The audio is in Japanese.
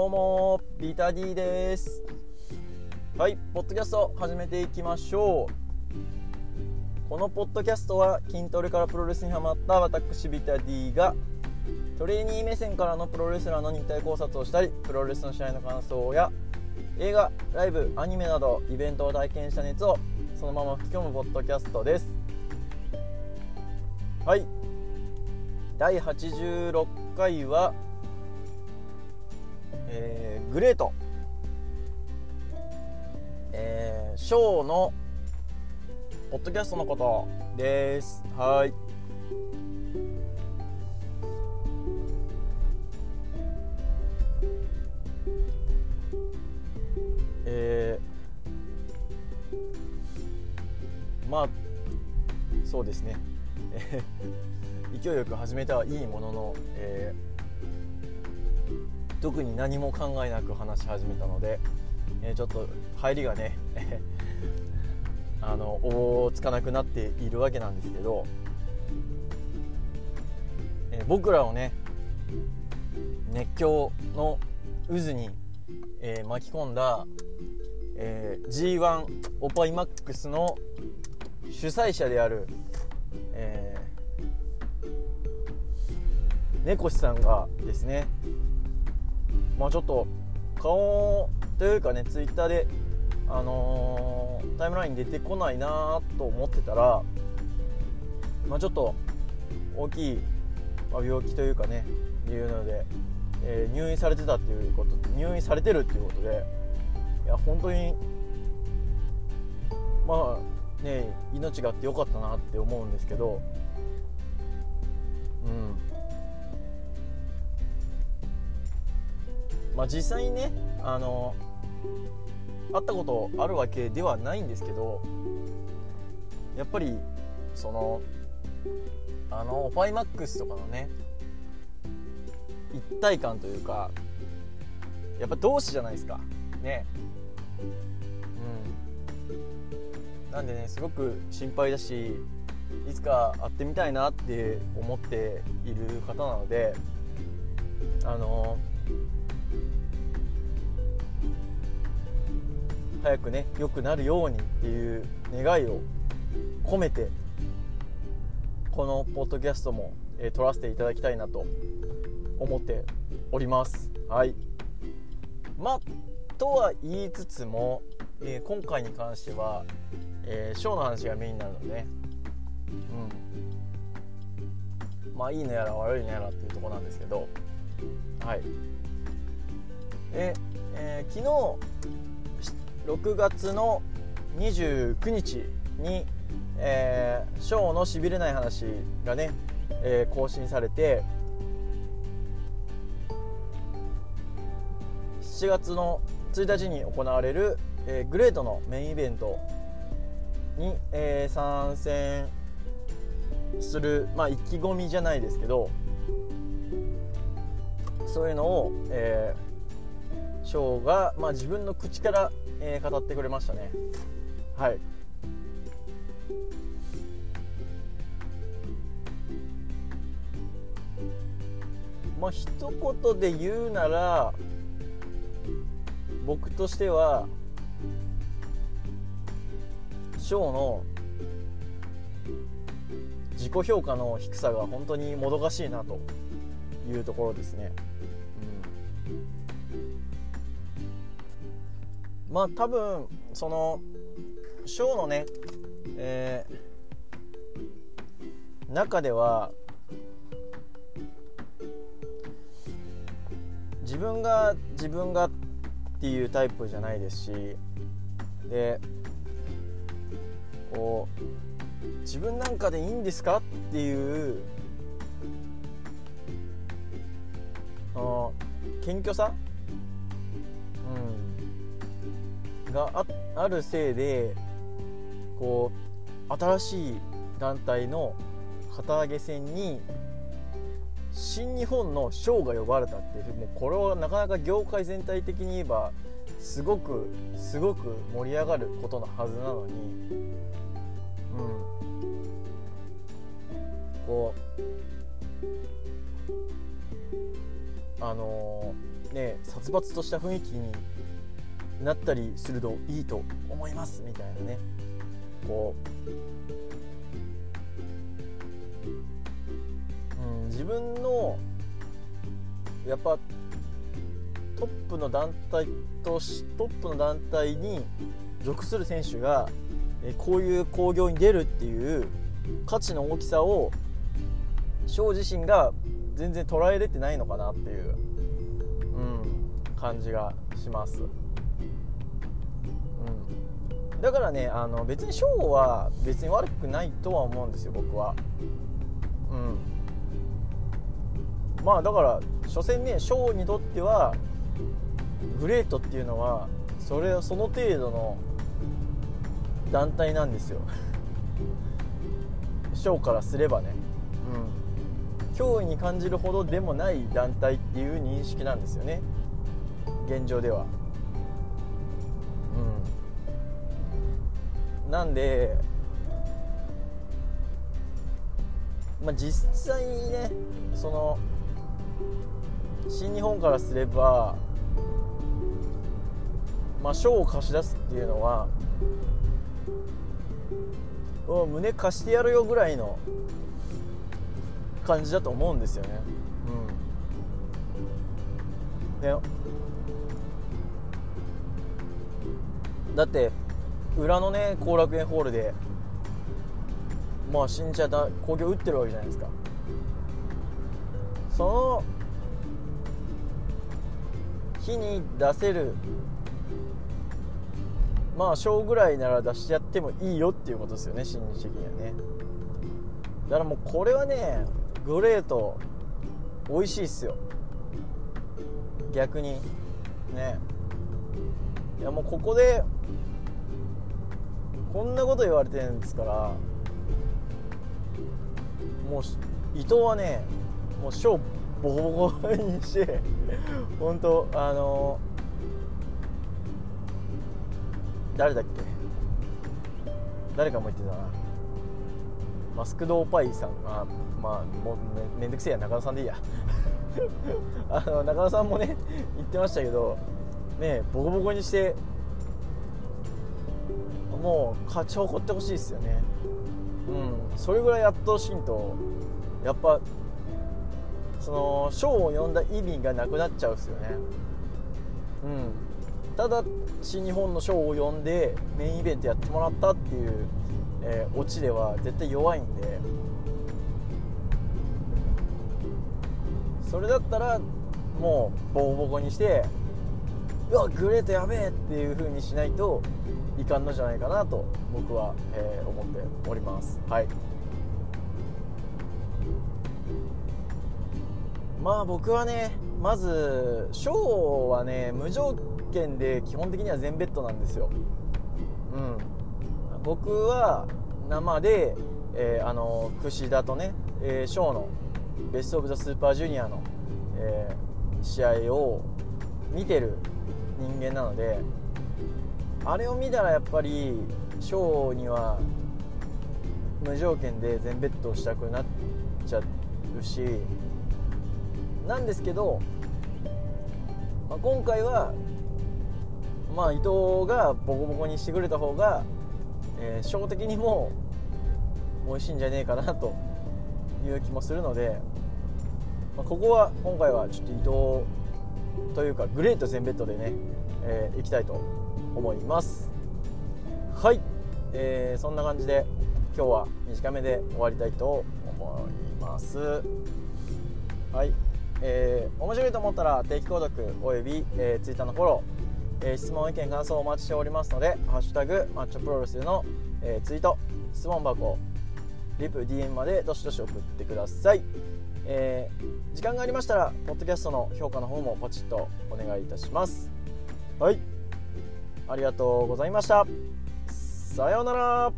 どうもビタディです。はいポッドキャスト始めていきましょう。このポッドキャストは筋トレからプロレスにハマった私ビタディがトレーニー目線からのプロレスラーの肉体考察をしたりプロレスの試合の感想や映画ライブアニメなどイベントを体験した熱をそのまま吹き込むポッドキャストです。はい。第86回はえー、グレート、えー、ショーのポッドキャストのことです。はい。えー、まあそうですね。勢いよく始めたはいいものの、えー特に何も考えなく話し始めたので、えー、ちょっと入りがね あのおぼつかなくなっているわけなんですけど、えー、僕らをね熱狂の渦に、えー、巻き込んだ、えー G1 オパイマックスの主催者である、えー、猫さんがですねまあちょっと顔というかねツイッターであのー、タイムラインに出てこないなと思ってたらまあちょっと大きい、病気というかねいうので、えー、入院されてたっていうこと入院されてるっていうことでいや本当にまあね命があってよかったなって思うんですけどうん。まあ、実際にねあの会ったことあるわけではないんですけどやっぱりそのあのオパイマックスとかのね一体感というかやっぱ同志じゃないですか。ね。うん。なんでねすごく心配だしいつか会ってみたいなって思っている方なのであの早くね良くなるようにっていう願いを込めてこのポッドキャストも、えー、撮らせていただきたいなと思っております。はい。まとは言いつつも、えー、今回に関しては、えー、ショーの話がメインになるのでねうん。まあいいのやら悪いのやらっていうとこなんですけどはい。ええー、昨日6月の29日に、えー、ショーのしびれない話がね、えー、更新されて7月の1日に行われる、えー、グレートのメインイベントに、えー、参戦する、まあ、意気込みじゃないですけどそういうのを、えー、ショーが、まあ、自分の口からえー、語ってくれましたねはいまあ一言で言うなら僕としてはショーの自己評価の低さが本当にもどかしいなというところですね。まあ多分そのショーのね、えー、中では自分が自分がっていうタイプじゃないですしでこう自分なんかでいいんですか？っていう謙虚さ？うん。があるせいでこう新しい団体の旗揚げ戦に新日本のショーが呼ばれたっていうもうこれはなかなか業界全体的に言えばすごくすごく盛り上がることのはずなのにうん。こうあのね殺伐とした雰囲気になったりするといいと思いますみたいなね。こう、うん、自分のやっぱトップの団体としトップの団体に属する選手がこういう興行に出るっていう価値の大きさをショー自身が全然捉えれてないのかなっていう、うん、感じがします、うん、だからねあの別にショーは別に悪くないとは思うんですよ僕は。うん。まあだから所詮ねショーにとってはグレートっていうのはそれその程度の団体なんですよ。ショーからすればね。うん。脅威に感じるほどでもない団体っていう認識なんですよね。現状では。うんなんでまあ実際にねその新日本からすればまあ、賞を貸し出すっていうのは、うん、胸貸してやるよぐらいの感じだと思うんですよね。うん、でだって裏のね後楽園ホールでまあ新茶だ興行打ってるわけじゃないですか。その日に出せるまあ小ぐらいなら出しやってもいいよっていうことですよね心理的にはね。だからもうこれはねグレート美味しいっすよ。逆に。ね。いやもうここでこんなこと言われてるんですからもう伊藤はねもう賞ボコボコにして本当あの誰だっけ？誰かも言ってたな。マスクドーパイさん。あまあもうめめんどくせえや。中田さんでいいや。あの中田さんもね言ってましたけどねボコボコにしてもう勝ち誇ってほしいですよね。うん。それぐらいやってほしいとやっぱその賞を呼んだ意味がなくなっちゃうんですよね。うん。ただ新日本のショーを呼んでメインイベントやってもらったっていう、えー、オチでは絶対弱いんで。それだったらもうボコボコにしてうわグレートやべえっていう風にしないといかんのじゃないかなと僕は、えー、思っております。はい。まあ僕はねまずショーはね無条件で基本的には全ベッドなんですよ。うん。僕は生で、えー、あの櫛田とね、えー、ショーのベスト・オブ・ザ・スーパージュニアの、えー、試合を見てる人間なのであれを見たらやっぱりショーには無条件で全ベッドをしたくなっちゃうしなんですけど、まあ、今回はまあ伊藤がボコボコにしてくれた方が、えー、初的にも美味しいんじゃねえかなという気もするので、まあ、ここは今回はちょっと伊藤というかグレート全ベッドでね、えー、いきたいと思います。はい、えー、そんな感じで今日は短めで終わりたいと思います。はい、えー、面白いと思ったら定期購読および、えー、Twitter のフォローえー、質問意見感想をお待ちしておりますので「ハッシュタグマッチョプロレス」の、えー、ツイート質問箱リプ DM までどしどし送ってください、えー、時間がありましたらポッドキャストの評価の方もポチッとお願いいたします。はい。ありがとうございました。さようなら。